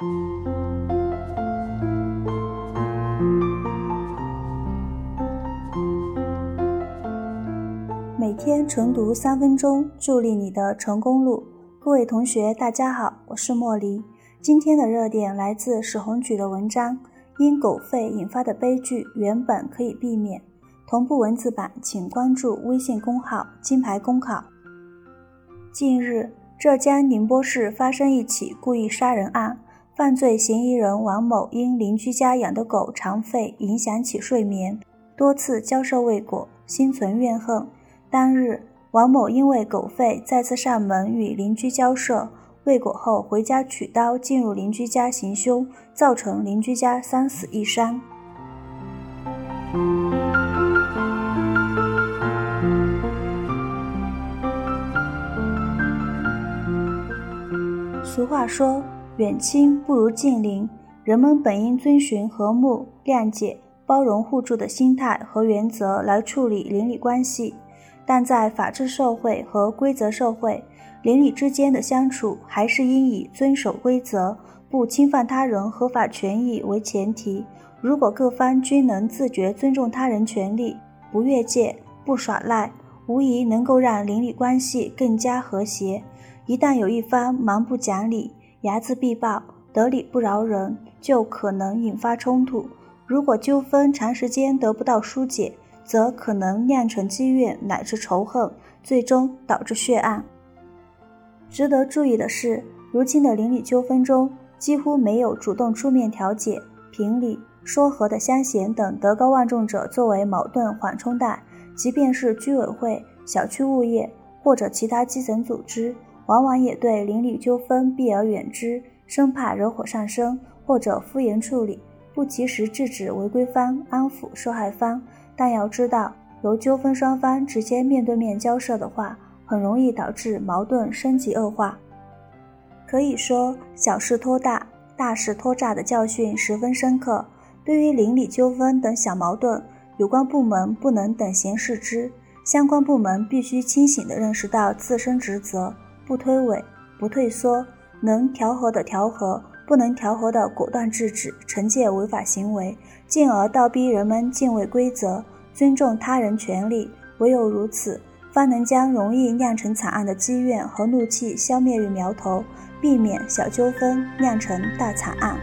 每天晨读三分钟，助力你的成功路。各位同学，大家好，我是莫离。今天的热点来自史红举的文章，因狗吠引发的悲剧原本可以避免。同步文字版，请关注微信公号“金牌公考”。近日，浙江宁波市发生一起故意杀人案，犯罪嫌疑人王某因邻居家养的狗常吠影响其睡眠，多次交涉未果，心存怨恨。当日，王某因为狗吠再次上门与邻居交涉。未果后，回家取刀进入邻居家行凶，造成邻居家三死一伤。俗话说：“远亲不如近邻。”人们本应遵循和睦、谅解、包容、互助的心态和原则来处理邻里关系，但在法治社会和规则社会。邻里之间的相处，还是应以遵守规则、不侵犯他人合法权益为前提。如果各方均能自觉尊重他人权利，不越界、不耍赖，无疑能够让邻里关系更加和谐。一旦有一方蛮不讲理、睚眦必报、得理不饶人，就可能引发冲突。如果纠纷长时间得不到疏解，则可能酿成积怨乃至仇恨，最终导致血案。值得注意的是，如今的邻里纠纷中几乎没有主动出面调解、评理、说和的乡贤等德高望重者作为矛盾缓冲带。即便是居委会、小区物业或者其他基层组织，往往也对邻里纠纷避而远之，生怕惹火上身，或者敷衍处理，不及时制止违规方、安抚受害方。但要知道，由纠纷双方直接面对面交涉的话，很容易导致矛盾升级恶化。可以说，小事拖大，大事拖炸的教训十分深刻。对于邻里纠纷等小矛盾，有关部门不能等闲视之，相关部门必须清醒地认识到自身职责，不推诿，不退缩，能调和的调和，不能调和的果断制止、惩戒违法行为，进而倒逼人们敬畏规则，尊重他人权利。唯有如此。方能将容易酿成惨案的积怨和怒气消灭于苗头，避免小纠纷酿成大惨案。